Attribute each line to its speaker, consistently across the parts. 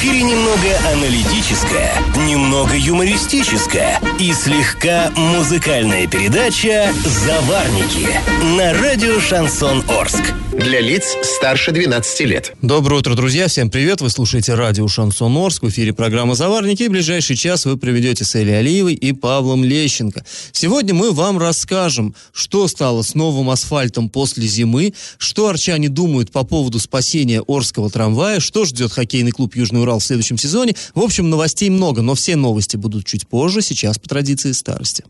Speaker 1: эфире немного аналитическая, немного юмористическая и слегка музыкальная передача «Заварники» на радио «Шансон Орск».
Speaker 2: Для лиц старше 12 лет.
Speaker 3: Доброе утро, друзья. Всем привет. Вы слушаете радио «Шансон Орск». В эфире программа «Заварники». И в ближайший час вы проведете с Элей Алиевой и Павлом Лещенко. Сегодня мы вам расскажем, что стало с новым асфальтом после зимы, что арчане думают по поводу спасения Орского трамвая, что ждет хоккейный клуб «Южный Урал» в следующем сезоне. В общем, новостей много, но все новости будут чуть позже, сейчас по традиции старости.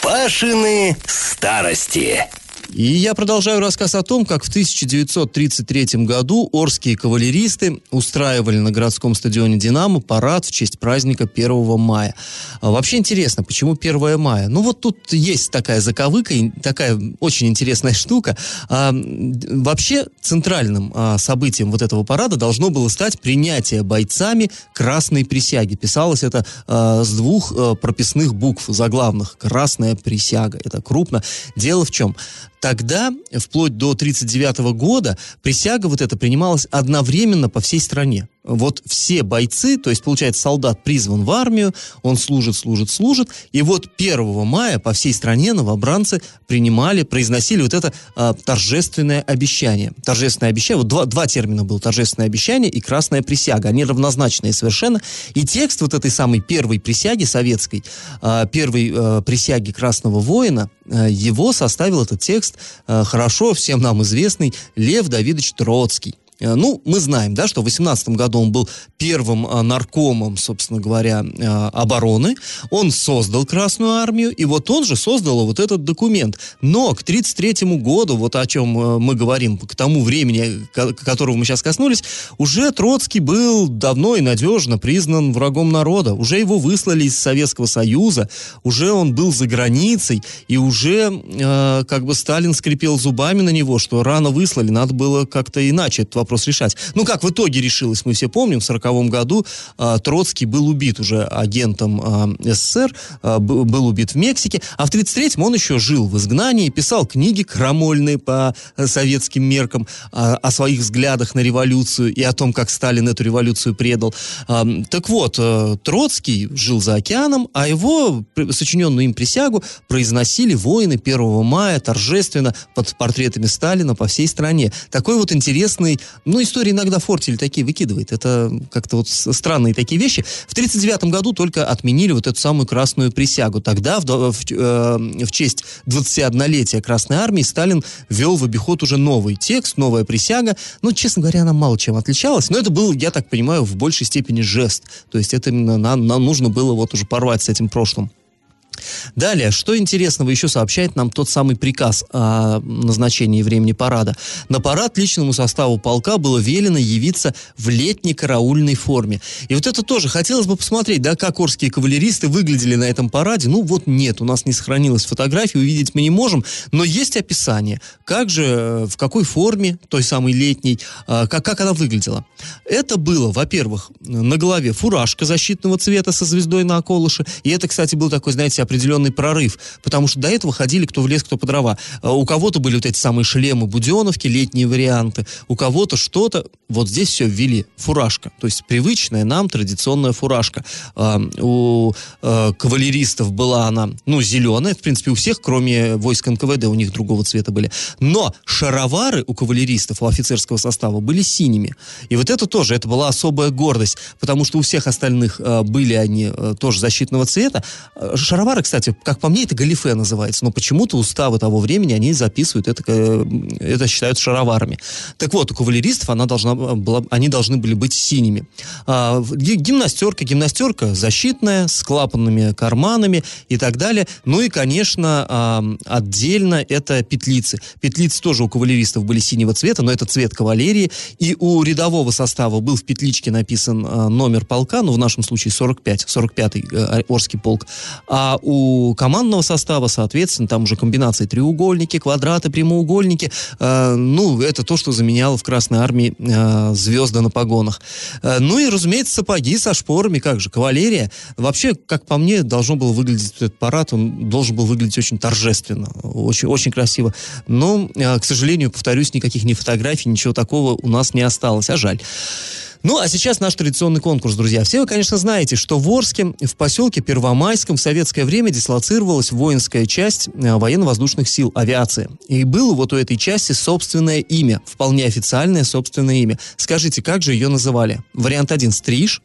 Speaker 1: Пашины старости.
Speaker 3: И я продолжаю рассказ о том, как в 1933 году орские кавалеристы устраивали на городском стадионе «Динамо» парад в честь праздника 1 мая. А вообще интересно, почему 1 мая? Ну вот тут есть такая заковыка, такая очень интересная штука. А, вообще центральным а, событием вот этого парада должно было стать принятие бойцами красной присяги. Писалось это с двух прописных букв заглавных. Красная присяга. Это крупно. Дело в чем? Тогда, вплоть до 1939 года, присяга вот эта принималась одновременно по всей стране вот все бойцы, то есть, получается, солдат призван в армию, он служит, служит, служит, и вот 1 мая по всей стране новобранцы принимали, произносили вот это а, торжественное обещание. Торжественное обещание, вот два, два термина было, торжественное обещание и красная присяга, они равнозначные совершенно, и текст вот этой самой первой присяги советской, а, первой а, присяги красного воина, а, его составил этот текст а, хорошо всем нам известный Лев Давидович Троцкий. Э, ну, мы знаем, да, что в 18 году он был первым а, наркомом, собственно говоря, а, обороны. Он создал Красную Армию, и вот он же создал вот этот документ. Но к 1933 году, вот о чем э, мы говорим, к тому времени, которого мы сейчас коснулись, уже Троцкий был давно и надежно признан врагом народа. Уже его выслали из Советского Союза, уже он был за границей, и уже э, как бы Сталин скрипел зубами на него, что рано выслали, надо было как-то иначе этот вопрос вопрос решать. Ну, как в итоге решилось, мы все помним, в 1940 году э, Троцкий был убит уже агентом э, СССР, э, был убит в Мексике, а в 1933-м он еще жил в изгнании, писал книги крамольные по советским меркам э, о своих взглядах на революцию и о том, как Сталин эту революцию предал. Э, так вот, э, Троцкий жил за океаном, а его сочиненную им присягу произносили воины 1 мая торжественно под портретами Сталина по всей стране. Такой вот интересный ну, история иногда фортель такие выкидывает. Это как-то вот странные такие вещи. В 1939 году только отменили вот эту самую красную присягу. Тогда, в, в, э, в честь 21-летия Красной Армии, Сталин ввел в обиход уже новый текст, новая присяга. Ну, честно говоря, она мало чем отличалась. Но это был, я так понимаю, в большей степени жест. То есть это именно нам, нам нужно было вот уже порвать с этим прошлым. Далее, что интересного еще сообщает нам тот самый приказ о назначении времени парада. На парад личному составу полка было велено явиться в летней караульной форме. И вот это тоже хотелось бы посмотреть, да, как орские кавалеристы выглядели на этом параде. Ну вот нет, у нас не сохранилось фотографии, увидеть мы не можем, но есть описание, как же, э, в какой форме той самой летней, э, как, как она выглядела. Это было, во-первых, на голове фуражка защитного цвета со звездой на околыше, и это, кстати, был такой, знаете, определенный прорыв, потому что до этого ходили кто в лес, кто по дрова. А у кого-то были вот эти самые шлемы буденовки, летние варианты, у кого-то что-то. Вот здесь все ввели. Фуражка, то есть привычная нам традиционная фуражка. А, у а, кавалеристов была она, ну, зеленая, в принципе, у всех, кроме войск НКВД, у них другого цвета были. Но шаровары у кавалеристов, у офицерского состава были синими. И вот это тоже, это была особая гордость, потому что у всех остальных были они тоже защитного цвета. Шаровары Шаровары, кстати, как по мне, это галифе называется, но почему-то уставы того времени, они записывают это, э, это считают шароварами. Так вот, у кавалеристов она должна была, они должны были быть синими. А, гимнастерка, гимнастерка защитная, с клапанными карманами и так далее. Ну и, конечно, а, отдельно это петлицы. Петлицы тоже у кавалеристов были синего цвета, но это цвет кавалерии. И у рядового состава был в петличке написан а, номер полка, ну, в нашем случае 45, 45-й э, Орский полк. А командного состава, соответственно, там уже комбинации треугольники, квадраты, прямоугольники. Э, ну, это то, что заменяло в Красной Армии э, звезды на погонах. Э, ну и, разумеется, сапоги со шпорами, как же, кавалерия. Вообще, как по мне, должно было выглядеть этот парад, он должен был выглядеть очень торжественно, очень, очень красиво. Но, э, к сожалению, повторюсь, никаких ни фотографий, ничего такого у нас не осталось, а жаль. Ну, а сейчас наш традиционный конкурс, друзья. Все вы, конечно, знаете, что в Орске, в поселке Первомайском в советское время дислоцировалась воинская часть э, военно-воздушных сил авиации. И было вот у этой части собственное имя, вполне официальное собственное имя. Скажите, как же ее называли? Вариант 1 – Стриж,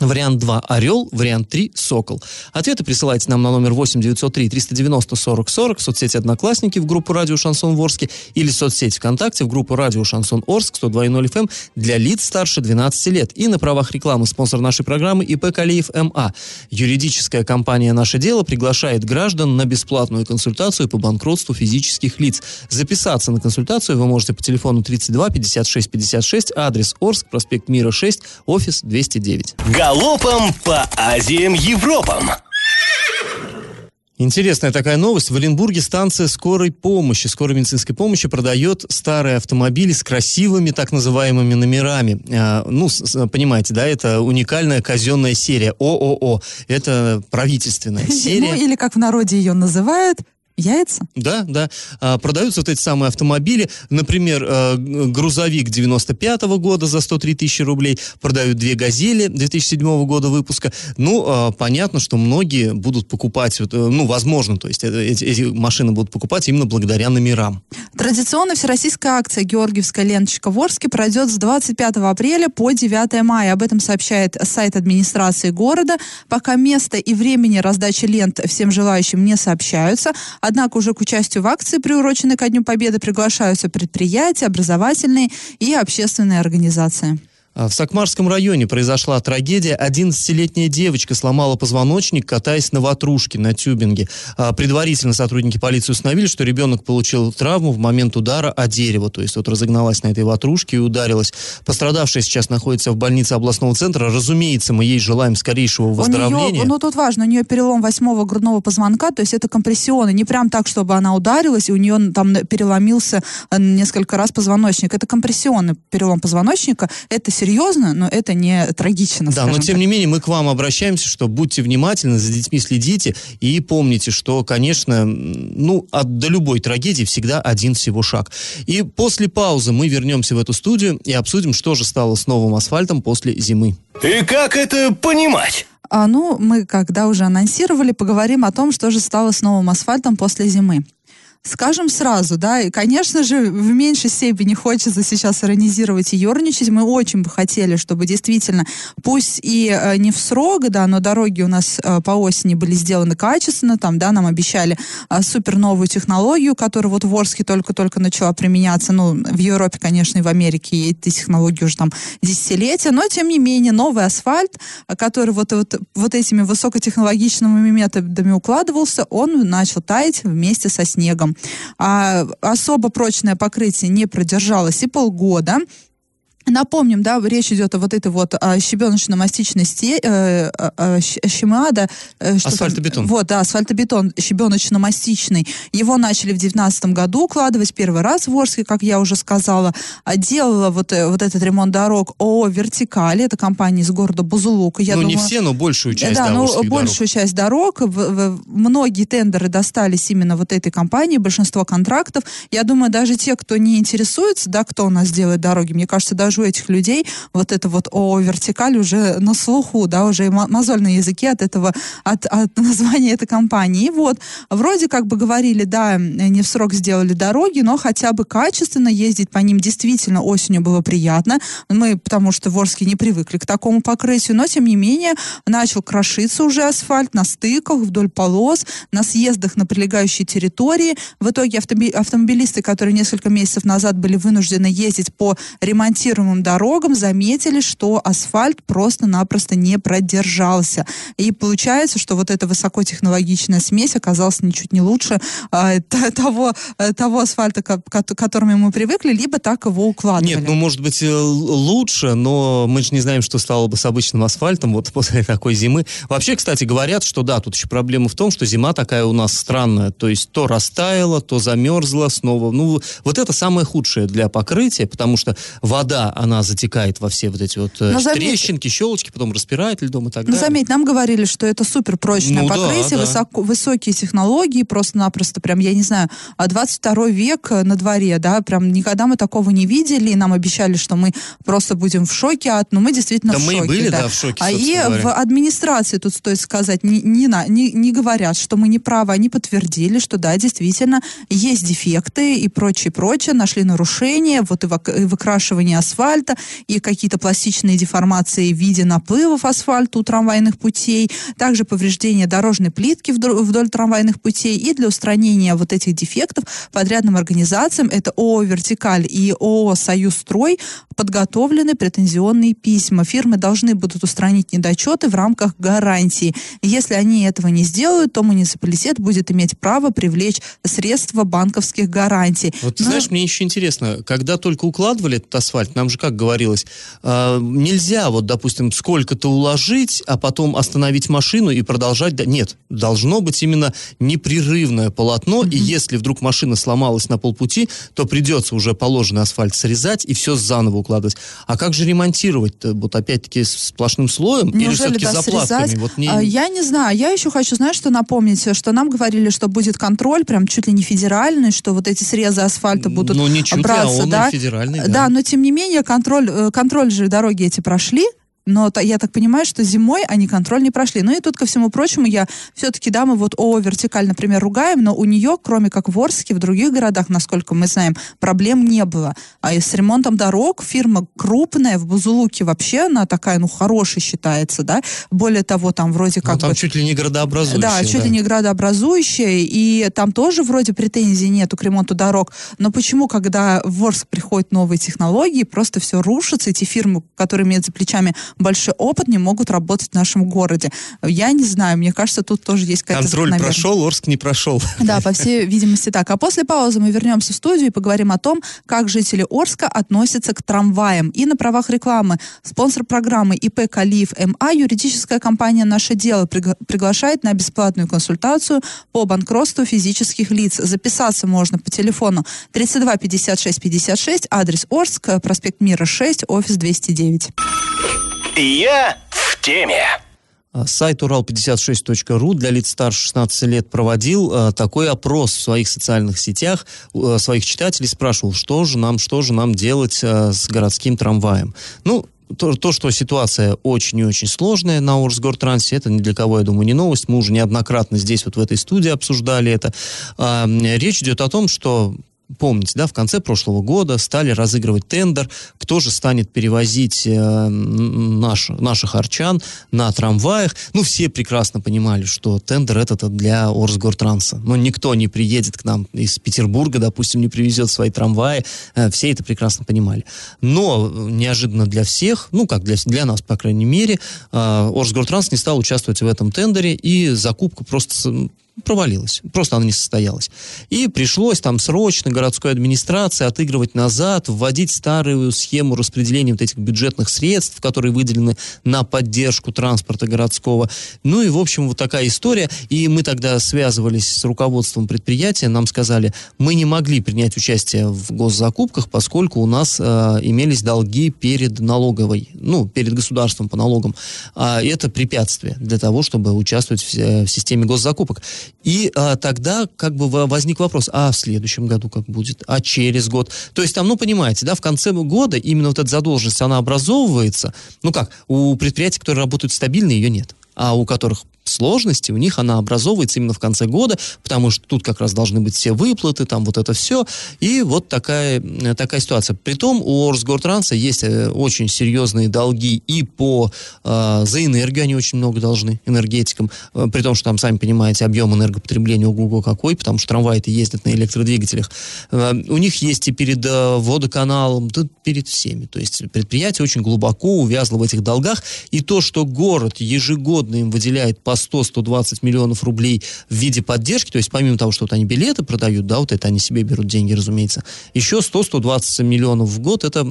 Speaker 3: Вариант 2 – Орел, вариант 3 – Сокол. Ответы присылайте нам на номер 8 903 390 40 40 в соцсети Одноклассники в группу Радио Шансон Ворске или в соцсети ВКонтакте в группу Радио Шансон Орск 102.0 FM эм для лиц старше 12 лет. И на правах рекламы спонсор нашей программы ИП Калиев МА. Юридическая компания «Наше дело» приглашает граждан на бесплатную консультацию по банкротству физических лиц. Записаться на консультацию вы можете по телефону 32 56 56, адрес Орск, проспект Мира 6, офис 209.
Speaker 1: Галопом по Азиям Европам.
Speaker 3: Интересная такая новость. В Оренбурге станция скорой помощи, скорой медицинской помощи продает старые автомобили с красивыми так называемыми номерами. А, ну, понимаете, да, это уникальная казенная серия ООО. Это правительственная серия.
Speaker 4: Ну, или как в народе ее называют, Яйца?
Speaker 3: Да, да. А, продаются вот эти самые автомобили. Например, а, грузовик 95 -го года за 103 тысячи рублей. Продают две «Газели» 2007 года выпуска. Ну, а, понятно, что многие будут покупать, вот, э, ну, возможно, то есть э, эти, эти машины будут покупать именно благодаря номерам.
Speaker 4: Традиционная всероссийская акция «Георгиевская ленточка в Орске» пройдет с 25 апреля по 9 мая. Об этом сообщает сайт администрации города. Пока место и времени раздачи лент всем желающим не сообщаются, Однако уже к участию в акции, приуроченной ко Дню Победы, приглашаются предприятия, образовательные и общественные организации.
Speaker 3: А, в Сакмарском районе произошла трагедия. 11-летняя девочка сломала позвоночник, катаясь на ватрушке на тюбинге. А, предварительно сотрудники полиции установили, что ребенок получил травму в момент удара о дерево. То есть вот разогналась на этой ватрушке и ударилась. Пострадавшая сейчас находится в больнице областного центра. Разумеется, мы ей желаем скорейшего выздоровления.
Speaker 4: Нее, ну тут важно, у нее перелом восьмого грудного позвонка, то есть это компрессионы. Не прям так, чтобы она ударилась, и у нее там переломился э, несколько раз позвоночник. Это компрессионный перелом позвоночника. Это серьезно, но это не трагично.
Speaker 3: Да, но тем так. не менее мы к вам обращаемся, что будьте внимательны, за детьми следите и помните, что, конечно, ну, от, до любой трагедии всегда один всего шаг. И после паузы мы вернемся в эту студию и обсудим, что же стало с новым асфальтом после зимы.
Speaker 1: И как это понимать?
Speaker 4: А, ну, мы, когда уже анонсировали, поговорим о том, что же стало с новым асфальтом после зимы. Скажем сразу, да, и, конечно же, в меньшей степени хочется сейчас иронизировать и ерничать. Мы очень бы хотели, чтобы действительно, пусть и э, не в срок, да, но дороги у нас э, по осени были сделаны качественно, там, да, нам обещали э, супер новую технологию, которая вот в Орске только-только начала применяться, ну, в Европе, конечно, и в Америке эти технологии уже там десятилетия, но, тем не менее, новый асфальт, который вот, вот, вот этими высокотехнологичными методами укладывался, он начал таять вместе со снегом. А, особо прочное покрытие не продержалось и полгода. Напомним, да, речь идет о вот этой вот а, щебеночно-мастичной сте, э, а, а.
Speaker 3: Э, асфальтобетон.
Speaker 4: Вот, да, асфальтобетон щебеночно-мастичный. Его начали в 2019 году укладывать первый раз в Орске, как я уже сказала. Делала вот, э, вот этот ремонт дорог ООО «Вертикали». Это компания из города Бузулука.
Speaker 3: Я ну, думаю, не все, но большую часть, да,
Speaker 4: да ну, большую
Speaker 3: дорог.
Speaker 4: часть дорог. В, в, многие тендеры достались именно вот этой компании, большинство контрактов. Я думаю, даже те, кто не интересуется, да, кто у нас делает дороги, мне кажется, даже у этих людей вот это вот о вертикаль уже на слуху, да, уже мозоль на языке от этого, от, от названия этой компании. И вот, вроде как бы говорили, да, не в срок сделали дороги, но хотя бы качественно ездить по ним действительно осенью было приятно. Мы, потому что в Орске не привыкли к такому покрытию, но тем не менее начал крошиться уже асфальт на стыках, вдоль полос, на съездах на прилегающей территории. В итоге автомобилисты, которые несколько месяцев назад были вынуждены ездить по ремонтируемым ремонтируемым дорогам заметили, что асфальт просто-напросто не продержался. И получается, что вот эта высокотехнологичная смесь оказалась ничуть не лучше э, того, э, того асфальта, к, к которому мы привыкли, либо так его укладывали.
Speaker 3: Нет, ну, может быть, э, лучше, но мы же не знаем, что стало бы с обычным асфальтом вот после такой зимы. Вообще, кстати, говорят, что да, тут еще проблема в том, что зима такая у нас странная. То есть то растаяла, то замерзла снова. Ну, вот это самое худшее для покрытия, потому что вода она затекает во все вот эти вот э,
Speaker 4: Но заметь-
Speaker 3: трещинки, щелочки, потом распирает льдом и так
Speaker 4: Ну,
Speaker 3: далее.
Speaker 4: заметь, нам говорили, что это супер прочное
Speaker 3: Ну да,
Speaker 4: покрытие,
Speaker 3: да.
Speaker 4: высоко- высокие технологии, просто-напросто, прям, я не знаю, а 22 век э, на дворе, да, прям никогда мы такого не видели, и нам обещали, что мы просто будем в шоке от, но мы действительно
Speaker 3: Да
Speaker 4: в
Speaker 3: мы
Speaker 4: шоке.
Speaker 3: были,
Speaker 4: да.
Speaker 3: да, в шоке,
Speaker 4: А и
Speaker 3: говоря.
Speaker 4: в администрации, тут стоит сказать, не, не, не, не говорят, что мы не правы, они подтвердили, что да, действительно, есть дефекты и прочее, прочее, нашли нарушения, вот и, и выкрашивание асфальта, и какие-то пластичные деформации в виде наплывов асфальта у трамвайных путей, также повреждение дорожной плитки вдоль, вдоль трамвайных путей, и для устранения вот этих дефектов подрядным организациям, это ООО «Вертикаль» и ООО «Союзстрой», подготовлены претензионные письма. Фирмы должны будут устранить недочеты в рамках гарантии. Если они этого не сделают, то муниципалитет будет иметь право привлечь средства банковских гарантий.
Speaker 3: Вот,
Speaker 4: Но-
Speaker 3: знаешь, мне еще интересно, когда только укладывали этот асфальт, нам же как говорилось, э, нельзя вот, допустим, сколько-то уложить, а потом остановить машину и продолжать. да- Нет, должно быть именно непрерывное полотно, и если вдруг машина сломалась на полпути, то придется уже положенный асфальт срезать и все заново укладывать. А как же ремонтировать-то? Вот опять-таки с сплошным слоем? или
Speaker 4: Неужели
Speaker 3: все-таки
Speaker 4: да,
Speaker 3: заплатками?
Speaker 4: срезать?
Speaker 3: Вот мне-
Speaker 4: А, Я не знаю. Я еще хочу, знаешь, что напомнить, что нам говорили, что будет контроль, прям чуть ли не федеральный, что вот эти срезы асфальта будут
Speaker 3: Ну, не чуть ли, а
Speaker 4: браться,
Speaker 3: он и
Speaker 4: да?
Speaker 3: федеральный, да.
Speaker 4: Да, но тем не менее контроль, э, контроль же дороги эти прошли. Но я так понимаю, что зимой они контроль не прошли. Ну и тут, ко всему прочему, я все-таки, да, мы вот ООО «Вертикаль», например, ругаем, но у нее, кроме как в Орске, в других городах, насколько мы знаем, проблем не было. А и с ремонтом дорог фирма крупная, в Бузулуке вообще она такая, ну, хорошая считается, да. Более того, там вроде
Speaker 3: Ну,
Speaker 4: как
Speaker 3: там
Speaker 4: бы...
Speaker 3: чуть ли не градообразующее.
Speaker 4: Да, чуть ли не градообразующее, и там тоже вроде претензий нету к ремонту дорог. Но почему, когда в Орск приходят новые технологии, просто все рушится, эти фирмы, которые имеют за плечами большой опыт, не могут работать в нашем городе? Я не знаю, мне кажется, тут тоже есть какая-то
Speaker 3: Контроль прошел, Орск не прошел.
Speaker 4: Да, по всей видимости так. А после паузы мы вернемся в студию и поговорим о том, как жители Орска относятся к трамваям. И на правах рекламы спонсор программы ИП Калиев МА, юридическая компания «Наше дело» пригла- приглашает на бесплатную консультацию по банкротству физических лиц. Записаться можно по телефону 32 56 56, адрес Орск, проспект Мира 6, офис 209.
Speaker 1: Я в теме.
Speaker 3: А, Сайт урал56.ру для лиц старше 16 лет проводил а, такой опрос в своих социальных сетях, а, своих читателей спрашивал, что же нам, что же нам делать с городским трамваем. Ну, то, то, что ситуация очень и очень сложная на Орсгортрансе, это ни для кого, я думаю, не новость. Мы уже неоднократно здесь, вот в этой студии обсуждали это. М, речь идет о том, что Помните, да, в конце прошлого года стали разыгрывать тендер, кто же станет перевозить э, наш, наших арчан на трамваях. Ну, все прекрасно понимали, что тендер этот для Орсгортранса. Но никто не приедет к нам из Петербурга, допустим, не привезет свои трамваи. Э, все это прекрасно понимали. Но э, неожиданно для всех, ну, как для, для нас, по крайней мере, э, Орсгортранс не стал участвовать в этом тендере, и закупка просто провалилась. Просто она не состоялась. И пришлось там срочно городской администрации отыгрывать назад, вводить старую схему распределения вот этих бюджетных средств, которые выделены на поддержку транспорта городского. Ну и, в общем, вот такая история. И мы тогда связывались с руководством предприятия, нам сказали, мы не могли принять участие в госзакупках, поскольку у нас э, имелись долги перед налоговой, ну, перед государством по налогам. А это препятствие для того, чтобы участвовать в, э, в системе госзакупок. И а, тогда как бы во- возник вопрос, а в следующем году как будет, а через год. То есть там, ну, понимаете, да, в конце года именно вот эта задолженность, она образовывается. Ну как, у предприятий, которые работают стабильно, ее нет. А у которых сложности, у них она образовывается именно в конце года, потому что тут как раз должны быть все выплаты, там вот это все. И вот такая, э, такая ситуация. Притом у Орсгортранса есть э, очень серьезные долги и по э, за энергию они очень много должны энергетикам, э, при том, что там, сами понимаете, объем энергопотребления ого какой, потому что трамваи-то ездят на электродвигателях. Э, у них есть и перед э, водоканалом, да перед всеми. То есть предприятие очень глубоко увязло в этих долгах, и то, что город ежегодно им выделяет по 100-120 миллионов рублей в виде поддержки, то есть помимо того, что вот они билеты продают, да, вот это они себе берут деньги, разумеется, еще 100-120 миллионов в год это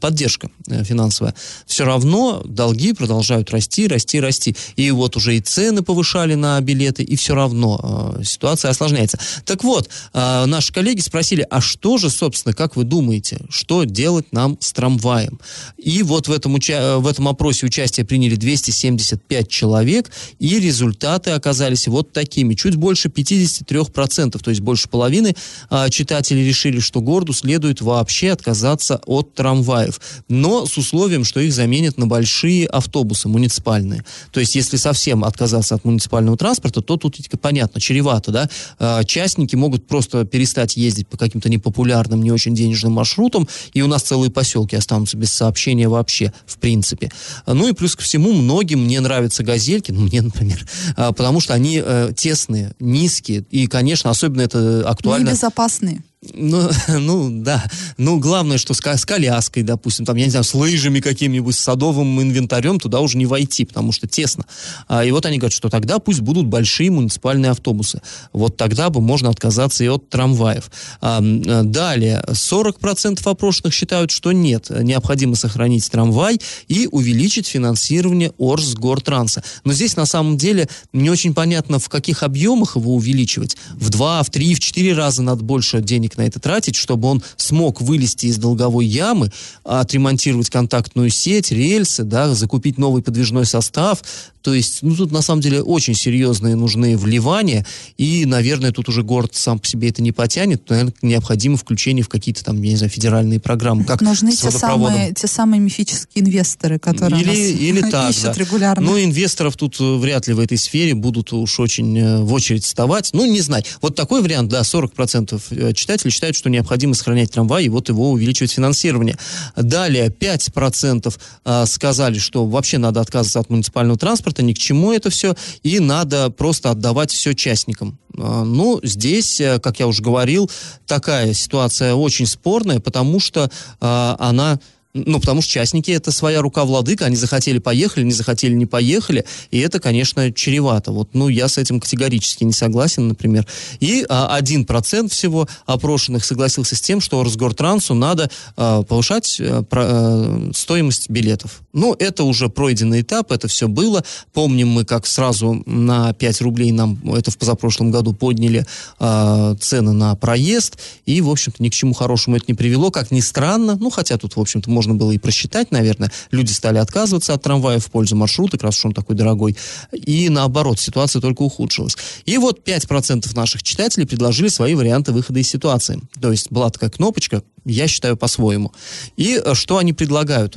Speaker 3: поддержка э, финансовая. Все равно долги продолжают расти, расти, расти. И вот уже и цены повышали на билеты, и все равно э, ситуация осложняется. Так вот, э, наши коллеги спросили, а что же, собственно, как вы думаете, что делать нам с трамваем? И вот в этом, уча- в этом опросе участие приняли 275 человек, и результаты оказались вот такими. Чуть больше 53%, то есть больше половины э, читателей решили, что городу следует вообще отказаться от трамваев, но с условием, что их заменят на большие автобусы муниципальные. То есть если совсем отказаться от муниципального транспорта, то тут понятно, чревато, да, э, частники могут просто перестать ездить по каким-то непопулярным, не очень денежным маршрутам, и у нас целые поселки останутся без сообщения вообще, в принципе. Ну и плюс ко всему, многим не нравятся газельки, ну, мне, например, а, потому что они э, тесные, низкие, и, конечно, особенно это актуально...
Speaker 4: Небезопасные.
Speaker 3: Ну, ну, да. Ну, главное, что с, с коляской, допустим, там, я не знаю, с лыжами каким-нибудь, с садовым инвентарем туда уже не войти, потому что тесно. А, и вот они говорят, что тогда пусть будут большие муниципальные автобусы. Вот тогда бы можно отказаться и от трамваев. А, далее, 40% опрошенных считают, что нет, необходимо сохранить трамвай и увеличить финансирование Орсгортранса. Но здесь, на самом деле, не очень понятно, в каких объемах его увеличивать. В два, в три, в четыре раза надо больше денег на это тратить, чтобы он смог вылезти из долговой ямы, отремонтировать контактную сеть, рельсы, да, закупить новый подвижной состав, то есть, ну, тут на самом деле очень серьезные нужны вливания, и, наверное, тут уже город сам по себе это не потянет, наверное, необходимо включение в какие-то там, я не знаю, федеральные программы. Как
Speaker 4: Нужны те самые, те самые мифические инвесторы, которые
Speaker 3: или,
Speaker 4: нас
Speaker 3: или так,
Speaker 4: ищут
Speaker 3: да.
Speaker 4: регулярно.
Speaker 3: Ну, инвесторов тут э, вряд ли в этой сфере будут уж очень э, в очередь вставать. Ну, не знаю. Вот такой вариант, да, 40% э, читателей считают, что необходимо сохранять трамвай, и вот его увеличивать финансирование. Далее, 5% сказали, что вообще надо отказываться от муниципального транспорта, ни к чему это все, и надо просто отдавать все частникам. А, ну, здесь, э, как я уже говорил, такая ситуация очень спорная, потому что э, она ну, потому что частники это своя рука владыка, они захотели поехали, не захотели не поехали, и это, конечно, чревато. Вот, ну, я с этим категорически не согласен, например. И а, 1% всего опрошенных согласился с тем, что Росгортрансу надо а, повышать а, про, а, стоимость билетов. Ну, это уже пройденный этап, это все было. Помним мы, как сразу на 5 рублей нам, это в позапрошлом году, подняли а, цены на проезд, и, в общем-то, ни к чему хорошему это не привело, как ни странно, ну, хотя тут, в общем-то, можно можно было и просчитать, наверное. Люди стали отказываться от трамвая в пользу маршрута, как раз уж он такой дорогой. И наоборот, ситуация только ухудшилась. И вот 5% наших читателей предложили свои варианты выхода из ситуации. То есть была такая кнопочка, я считаю по-своему. И э, что они предлагают?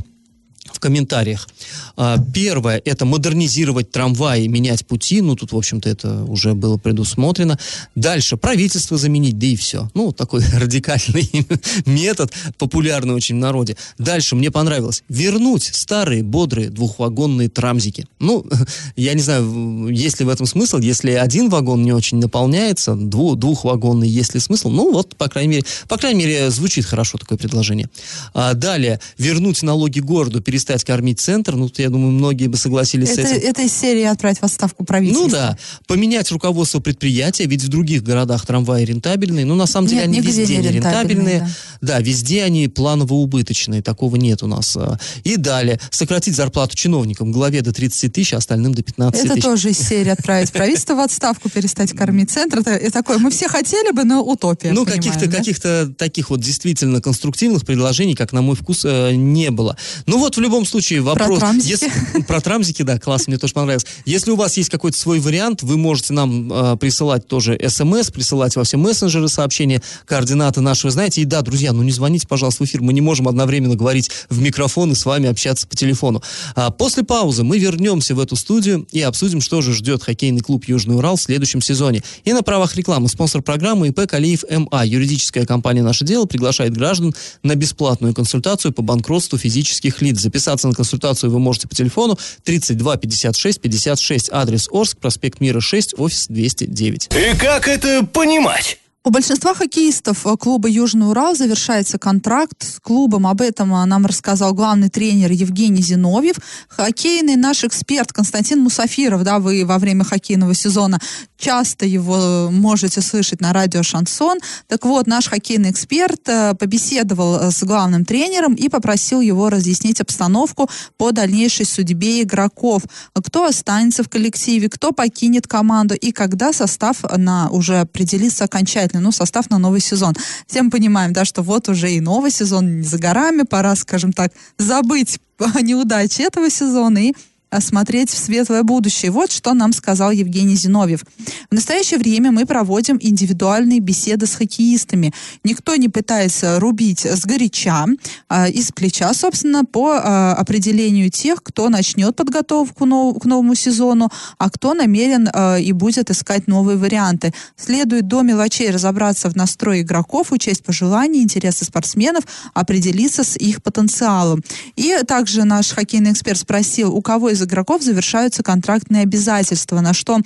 Speaker 3: В комментариях. А, первое – это модернизировать трамваи, менять пути. Ну, тут, в общем-то, это уже было предусмотрено. Дальше – правительство заменить, да и все. Ну, такой радикальный метод, популярный очень в народе. Дальше мне понравилось. Вернуть старые, бодрые двухвагонные трамзики. Ну, я не знаю, есть ли в этом смысл. Если один вагон не очень наполняется, дву, двухвагонный есть ли смысл? Ну, вот, по крайней мере, по крайней мере, звучит хорошо такое предложение. А, далее – вернуть налоги городу, перестать перестать кормить центр, ну, я думаю, многие бы согласились
Speaker 4: это,
Speaker 3: с этим.
Speaker 4: Это из серии отправить в отставку правительства.
Speaker 3: Ну да, поменять руководство предприятия, ведь в других городах трамваи рентабельные, но на самом деле
Speaker 4: Нет,
Speaker 3: они везде не рентабельные.
Speaker 4: Да.
Speaker 3: да, везде они планово-убыточные, такого нет у нас. И далее, сократить зарплату чиновникам, главе до 30 тысяч, а остальным до 15
Speaker 4: это
Speaker 3: тысяч.
Speaker 4: Это тоже из серии отправить правительство в отставку, перестать кормить центр. Это такое, мы все хотели бы, но утопия.
Speaker 3: Ну, каких-то
Speaker 4: да?
Speaker 3: каких таких вот действительно конструктивных предложений, как на мой вкус, э, не было. Ну вот в любом случае вопрос
Speaker 4: про трамзики.
Speaker 3: Если, про трамзики, да, класс, мне тоже понравился. Если у вас есть какой-то свой вариант, вы можете нам э, присылать тоже смс, присылать во все мессенджеры сообщения, координаты наши, знаете. И да, друзья, ну не звоните, пожалуйста, в эфир. Мы не можем одновременно говорить в микрофон и с вами общаться по телефону. А после паузы мы вернемся в эту студию и обсудим, что же ждет хоккейный клуб Южный Урал в следующем сезоне. И на правах рекламы спонсор программы ИП Калиев МА. Юридическая компания «Наше дело» приглашает граждан на бесплатную консультацию по банкротству физических лиц. Записаться на консультацию вы можете по телефону 32 56 56, адрес Орск, проспект Мира 6, офис 209.
Speaker 1: И как это понимать?
Speaker 4: У большинства хоккеистов э, клуба «Южный Урал» завершается контракт с клубом. Об этом э, нам рассказал главный тренер Евгений Зиновьев. Хоккейный наш эксперт Константин Мусафиров, да, вы во время хоккейного сезона часто его можете слышать на радио «Шансон». Так вот, наш хоккейный эксперт э, побеседовал с главным тренером и попросил его разъяснить обстановку по дальнейшей судьбе игроков. Кто останется в коллективе, кто покинет команду и когда состав на уже определится окончательно ну, состав на новый сезон. Все мы понимаем, да, что вот уже и новый сезон не за горами, пора, скажем так, забыть о неудаче этого сезона и смотреть в светлое будущее. Вот что нам сказал Евгений Зиновьев. В настоящее время мы проводим индивидуальные беседы с хоккеистами. Никто не пытается рубить с горяча, э, из плеча, собственно, по э, определению тех, кто начнет подготовку нов- к новому сезону, а кто намерен э, и будет искать новые варианты. Следует до мелочей разобраться в настрое игроков, учесть пожелания, интересы спортсменов, определиться с их потенциалом. И также наш хоккейный эксперт спросил, у кого из игроков завершаются контрактные обязательства, на что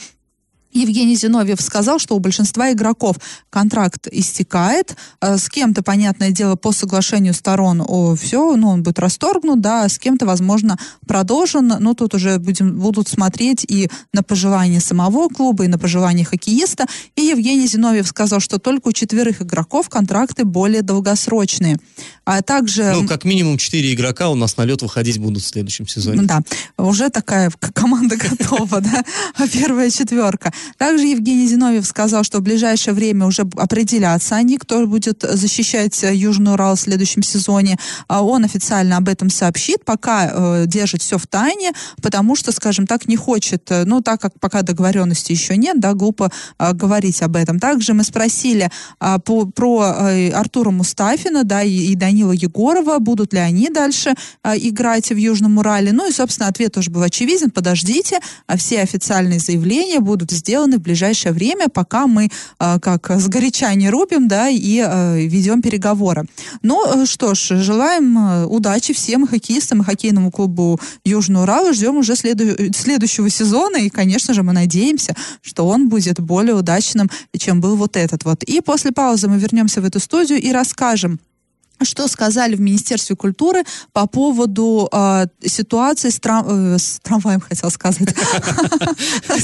Speaker 4: Евгений Зиновьев сказал, что у большинства игроков контракт истекает, э, с кем-то, понятное дело, по соглашению сторон о, все, ну, он будет расторгнут, да, с кем-то, возможно, продолжен, но тут уже будем, будут смотреть и на пожелания самого клуба, и на пожелания хоккеиста. И Евгений Зиновьев сказал, что только у четверых игроков контракты более долгосрочные. А также...
Speaker 3: Ну, как минимум четыре игрока у нас на лед выходить будут в следующем сезоне.
Speaker 4: Да, уже такая команда готова, да, первая четверка. Также Евгений Зиновьев сказал, что в ближайшее время уже определятся они, кто будет защищать э, Южный Урал в следующем сезоне. А он официально об этом сообщит, пока э, держит все в тайне, потому что, скажем так, не хочет, э, ну, так как пока договоренности еще нет, да, глупо говорить об этом. Также мы спросили э, по, про Артура Мустафина, да, и, Данила Егорова, будут ли они дальше играть в Южном Урале. Ну и, собственно, ответ тоже был очевиден. Подождите, а все официальные заявления будут сделаны сделаны в ближайшее время, пока мы э, как сгоряча не рубим, да, и э, ведем переговоры. Ну, э, что ж, желаем э, удачи всем хоккеистам и хоккейному клубу Южный Урал. Ждем уже следу- следующего сезона, и, конечно же, мы надеемся, что он будет более удачным, чем был вот этот вот. И после паузы мы вернемся в эту студию и расскажем, что сказали в Министерстве культуры по поводу э, ситуации с, трам, э, с трамваем, хотел сказать.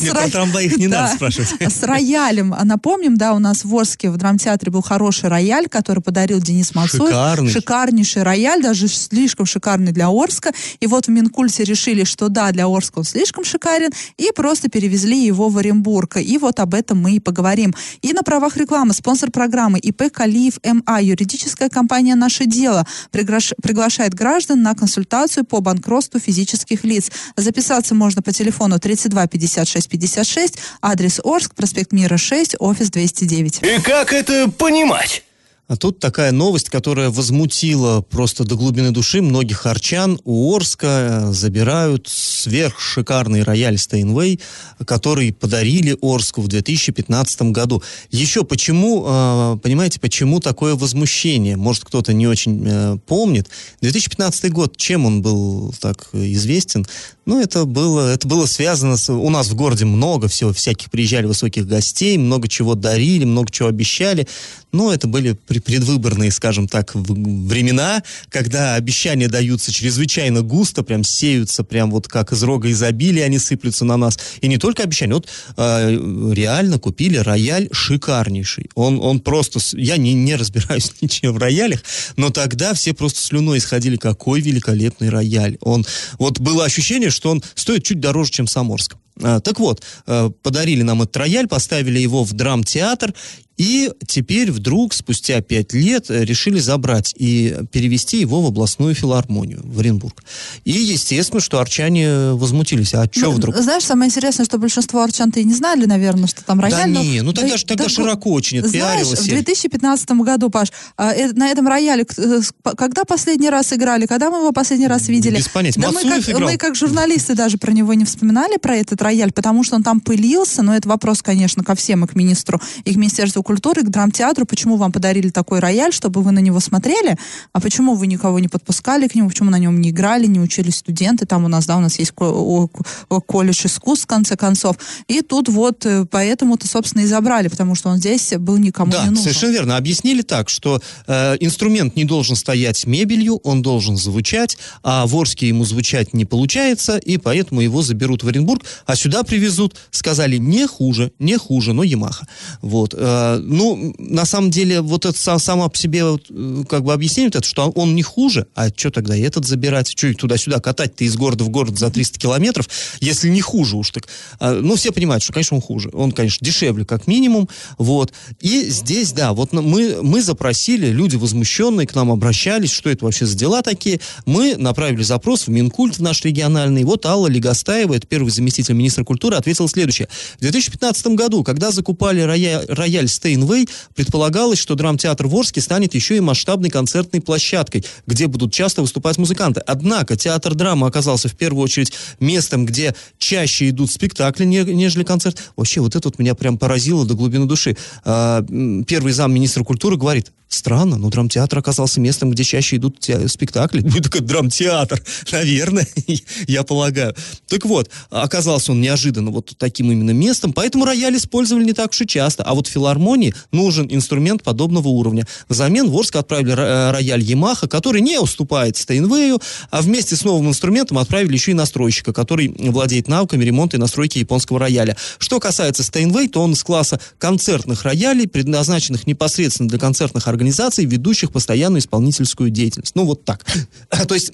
Speaker 3: Нет, про трамвай их не надо спрашивать.
Speaker 4: С роялем. Напомним, да, у нас в Орске в драмтеатре был хороший рояль, который подарил Денис Мацуев.
Speaker 3: Шикарный.
Speaker 4: Шикарнейший рояль, даже слишком шикарный для Орска. И вот в Минкульте решили, что да, для Орска он слишком шикарен, и просто перевезли его в Оренбург. И вот об этом мы и поговорим. И на правах рекламы спонсор программы ИП Калиев МА, юридическая компания «Наше дело» приглаш... приглашает граждан на консультацию по банкротству физических лиц. Записаться можно по телефону 32 56 56, адрес Орск, проспект Мира 6, офис 209.
Speaker 1: И как это понимать?
Speaker 3: А тут такая новость, которая возмутила просто до глубины души многих арчан. У Орска э, забирают сверхшикарный рояль Стейнвей, который подарили Орску в 2015 году. Еще почему, э, понимаете, почему такое возмущение? Может, кто-то не очень э, помнит. 2015 год, чем он был так известен? Ну, это было, это было связано с... У нас в городе много всего, всяких приезжали высоких гостей, много чего дарили, много чего обещали. Но это были предвыборные, скажем так, времена, когда обещания даются чрезвычайно густо, прям сеются, прям вот как из рога изобилия они сыплются на нас. И не только обещания. Вот э, реально купили рояль шикарнейший. Он, он просто... Я не, не разбираюсь ничего в роялях, но тогда все просто слюной исходили, какой великолепный рояль. Он... Вот было ощущение, что он стоит чуть дороже, чем Саморск. А, так вот, э, подарили нам этот рояль, поставили его в драмтеатр, и теперь вдруг, спустя пять лет, э, решили забрать и перевести его в областную филармонию в Оренбург. И, естественно, что арчане возмутились. А что
Speaker 4: Ну,
Speaker 3: вдруг?
Speaker 4: Знаешь, самое интересное, что большинство арчан-то и не знали, наверное, что там рояль.
Speaker 3: Да
Speaker 4: но-
Speaker 3: не, ну тогда, ж- тогда
Speaker 4: да,
Speaker 3: широко очень
Speaker 4: Знаешь,
Speaker 3: отпиарилось.
Speaker 4: в 2015 году, Паш, а, э, на этом рояле, э, когда последний раз играли, когда мы его последний раз видели?
Speaker 3: Без понятия.
Speaker 4: Да мы
Speaker 3: Мацуев
Speaker 4: как,
Speaker 3: играл.
Speaker 4: мы как журналисты даже про него не вспоминали, про этот рояль, потому что он там пылился, но это вопрос, конечно, ко всем, и к министру, и к Министерству культуры, к драмтеатру, почему вам подарили такой рояль, чтобы вы на него смотрели, а почему вы никого не подпускали к нему, почему на нем не играли, не учились студенты, там у нас, да, у нас есть колледж искусств, в конце концов. И тут вот э, поэтому-то, собственно, и забрали, потому что он здесь был никому
Speaker 3: да,
Speaker 4: не нужен.
Speaker 3: совершенно верно. Объяснили так, что э, инструмент не должен стоять мебелью, он должен звучать, а в Орске ему звучать не получается, и поэтому его заберут в Оренбург, а сюда привезут, сказали, не хуже, не хуже, но Ямаха. Вот. Э, ну, на самом деле, вот это само по себе вот, э, как бы объяснение, это, что он не хуже, а что тогда этот забирать? Что туда-сюда катать-то из города в город за 300 километров, если не хуже уж так. Э, ну, все понимают, что, конечно, он хуже. Он, конечно, дешевле, как минимум. Вот. И здесь, да, вот мы, мы запросили, люди возмущенные к нам обращались, что это вообще за дела такие. Мы направили запрос в Минкульт наш региональный. Вот Алла Легостаева, это первый заместитель министра культуры, ответила следующее. В 2015 году, когда закупали рояль, рояль Стейнвей, предполагалось, что драмтеатр Ворске станет еще и масштабной концертной площадкой, где будут часто выступать музыканты. Однако театр драмы оказался в первую очередь местом, где чаще идут спектакли, нежели концерт. Вообще, вот это вот меня прям поразило до глубины души. А, первый зам министра культуры говорит, Странно, но драмтеатр оказался местом, где чаще идут те, спектакли. Ну, такой драмтеатр, наверное, я полагаю. Так вот, оказался он неожиданно вот таким именно местом, поэтому рояль использовали не так уж и часто. А вот филармонии нужен инструмент подобного уровня. Взамен в Орск отправили э, рояль Ямаха, который не уступает Стейнвею, а вместе с новым инструментом отправили еще и настройщика, который владеет навыками ремонта и настройки японского рояля. Что касается Стейнвей, то он из класса концертных роялей, предназначенных непосредственно для концертных организаций, организаций, ведущих постоянную исполнительскую деятельность. Ну, вот так. То есть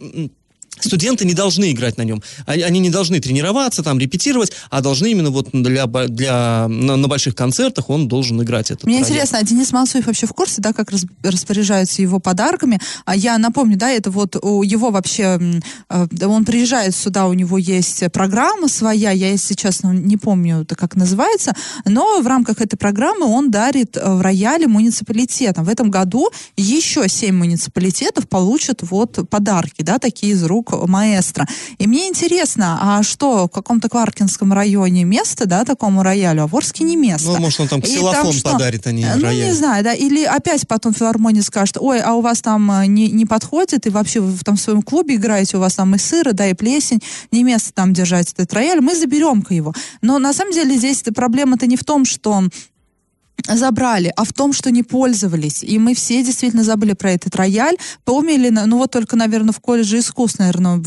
Speaker 3: студенты не должны играть на нем. Они не должны тренироваться, там, репетировать, а должны именно вот для, для, на, на больших концертах он должен играть этот
Speaker 4: Мне
Speaker 3: проект.
Speaker 4: интересно, а Денис Малцуев вообще в курсе, да, как распоряжаются его подарками? А я напомню, да, это вот у его вообще, э, он приезжает сюда, у него есть программа своя, я, если честно, не помню, это как называется, но в рамках этой программы он дарит э, в рояле муниципалитетам. В этом году еще семь муниципалитетов получат вот подарки, да, такие из рук маэстро. И мне интересно, а что, в каком-то Кваркинском районе место, да, такому роялю, а в Орске не место.
Speaker 3: Ну, может, он там ксилофон там подарит, а не
Speaker 4: ну,
Speaker 3: рояль.
Speaker 4: не знаю, да, или опять потом филармония скажет, ой, а у вас там э, не, не подходит, и вообще вы там в своем клубе играете, у вас там и сыро, да, и плесень, не место там держать этот рояль, мы заберем-ка его. Но на самом деле здесь проблема-то не в том, что забрали, а в том, что не пользовались. И мы все действительно забыли про этот рояль. Помнили, ну вот только, наверное, в колледже искусств, наверное,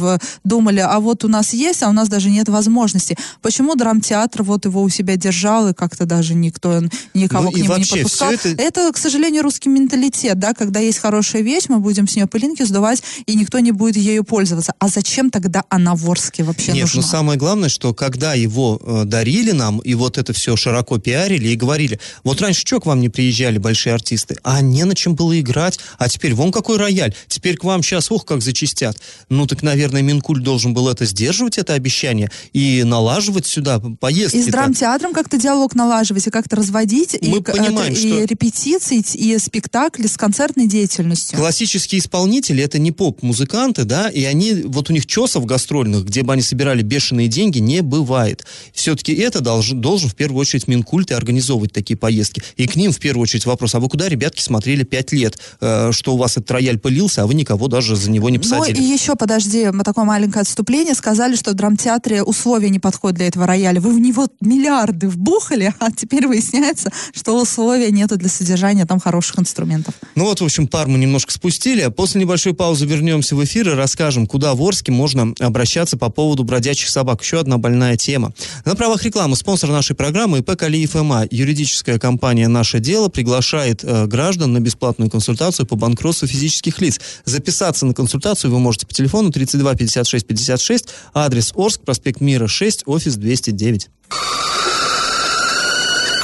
Speaker 4: думали, а вот у нас есть, а у нас даже нет возможности. Почему драмтеатр вот его у себя держал, и как-то даже никто, никого ну, к нему не подпускал? Это... это, к сожалению, русский менталитет, да, когда есть хорошая вещь, мы будем с нее пылинки сдувать, и никто не будет ею пользоваться. А зачем тогда она в Орске вообще
Speaker 3: Нет,
Speaker 4: нужна?
Speaker 3: ну самое главное, что когда его э, дарили нам, и вот это все широко пиарили, и говорили, вот раньше что к вам не приезжали большие артисты? А не на чем было играть. А теперь вон какой рояль. Теперь к вам сейчас, ох, как зачистят. Ну так, наверное, Минкульт должен был это сдерживать, это обещание, и налаживать сюда поездки.
Speaker 4: И с драмтеатром как-то диалог налаживать, и как-то разводить.
Speaker 3: Мы
Speaker 4: и,
Speaker 3: понимаем,
Speaker 4: это,
Speaker 3: что...
Speaker 4: И репетиции, и спектакли с концертной деятельностью.
Speaker 3: Классические исполнители, это не поп-музыканты, да, и они, вот у них чесов гастрольных, где бы они собирали бешеные деньги, не бывает. Все-таки это должен, должен в первую очередь Минкульт и организовывать такие поездки. И к ним в первую очередь вопрос, а вы куда, ребятки, смотрели пять лет, э, что у вас этот рояль пылился, а вы никого даже за него не посадили?
Speaker 4: Ну и еще, подожди, такое маленькое отступление. Сказали, что в драмтеатре условия не подходят для этого рояля. Вы в него миллиарды вбухали, а теперь выясняется, что условия нету для содержания там хороших инструментов.
Speaker 3: Ну вот, в общем, пар мы немножко спустили. А после небольшой паузы вернемся в эфир и расскажем, куда в Орске можно обращаться по поводу бродячих собак. Еще одна больная тема. На правах рекламы спонсор нашей программы ИП Калиев МА, юридическая компания «Наше дело» приглашает э, граждан на бесплатную консультацию по банкротству физических лиц. Записаться на консультацию вы можете по телефону 32 56 56, адрес Орск, проспект Мира 6, офис 209.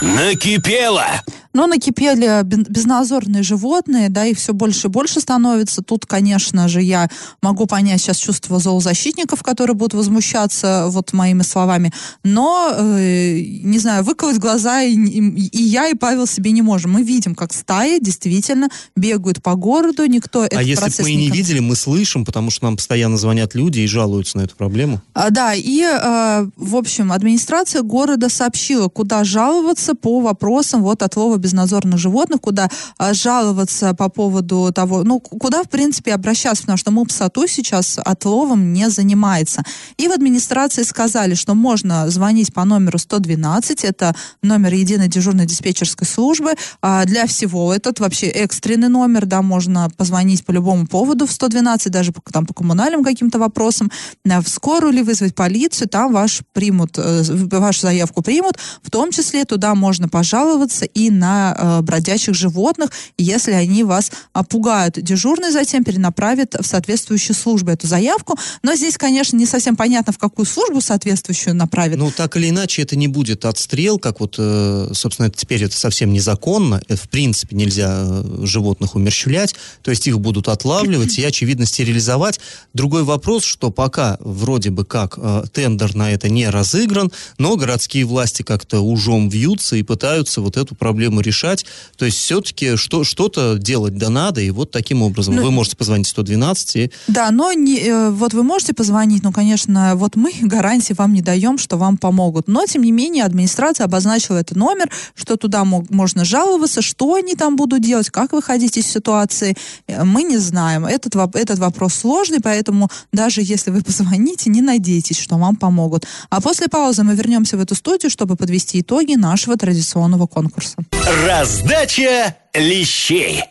Speaker 1: Накипело!
Speaker 4: Но накипели безназорные животные, да, их все больше и больше становится. Тут, конечно же, я могу понять сейчас чувство зоозащитников, которые будут возмущаться вот моими словами. Но, э, не знаю, выколоть глаза и, и, и я, и Павел себе не можем. Мы видим, как стаи действительно бегают по городу, никто
Speaker 3: А если бы мы и не видели, мы слышим, потому что нам постоянно звонят люди и жалуются на эту проблему.
Speaker 4: А, да, и, э, в общем, администрация города сообщила, куда жаловаться обращаться по вопросам вот отлова безнадзорных животных, куда а, жаловаться по поводу того, ну, куда, в принципе, обращаться, потому что МУПСАТУ сейчас отловом не занимается. И в администрации сказали, что можно звонить по номеру 112, это номер единой дежурной диспетчерской службы, а для всего этот вообще экстренный номер, да, можно позвонить по любому поводу в 112, даже по, там, по коммунальным каким-то вопросам, в скорую или вызвать полицию, там ваш примут, э, вашу заявку примут, в том числе туда можно пожаловаться и на э, бродячих животных, если они вас пугают. Дежурный затем перенаправит в соответствующую службу эту заявку, но здесь, конечно, не совсем понятно, в какую службу соответствующую направит.
Speaker 3: Ну, так или иначе, это не будет отстрел, как вот, э, собственно, теперь это совсем незаконно, в принципе нельзя животных умерщвлять, то есть их будут отлавливать и, очевидно, стерилизовать. Другой вопрос, что пока вроде бы как тендер на это не разыгран, но городские власти как-то ужом вьются и пытаются вот эту проблему решать. То есть все-таки что, что-то делать да надо, и вот таким образом ну, вы можете позвонить 112 и...
Speaker 4: Да, но не, э, вот вы можете позвонить, но, конечно, вот мы гарантии вам не даем, что вам помогут. Но, тем не менее, администрация обозначила этот номер, что туда мог, можно жаловаться, что они там будут делать, как выходить из ситуации, э, мы не знаем. Этот, этот вопрос сложный, поэтому даже если вы позвоните, не надейтесь, что вам помогут. А после паузы мы вернемся в эту студию, чтобы подвести итоги нашего традиционного конкурса.
Speaker 1: Раздача лещей.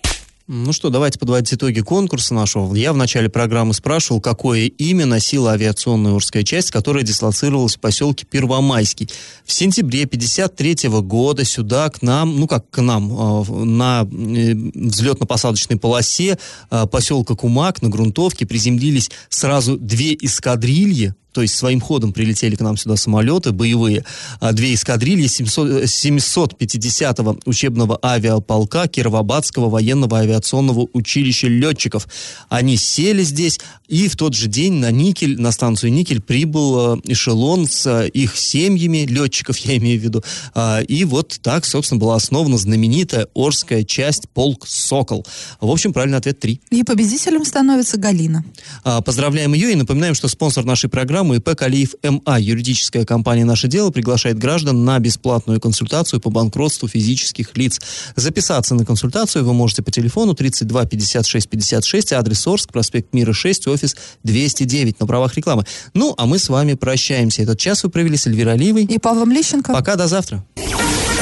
Speaker 3: Ну что, давайте подводить итоги конкурса нашего. Я в начале программы спрашивал, какое имя носила авиационная Урская часть, которая дислоцировалась в поселке Первомайский. В сентябре 53 года сюда к нам, ну как к нам, а, на э, взлетно-посадочной полосе а, поселка Кумак на грунтовке приземлились сразу две эскадрильи то есть своим ходом прилетели к нам сюда самолеты боевые, а две эскадрильи 750-го учебного авиаполка Кировобадского военного авиационного училища летчиков. Они сели здесь, и в тот же день на Никель, на станцию Никель прибыл э, эшелон с э, их семьями, летчиков я имею в виду, а, и вот так, собственно, была основана знаменитая Орская часть полк «Сокол». В общем, правильный ответ 3.
Speaker 4: И победителем становится Галина.
Speaker 3: А, поздравляем ее и напоминаем, что спонсор нашей программы программу ИП Калиев МА. Юридическая компания «Наше дело» приглашает граждан на бесплатную консультацию по банкротству физических лиц. Записаться на консультацию вы можете по телефону 32 56 56, адрес Орск, проспект Мира 6, офис 209 на правах рекламы. Ну, а мы с вами прощаемся. Этот час вы провели с Эльвирой Алиевой.
Speaker 4: И Павлом Лещенко.
Speaker 3: Пока, до завтра.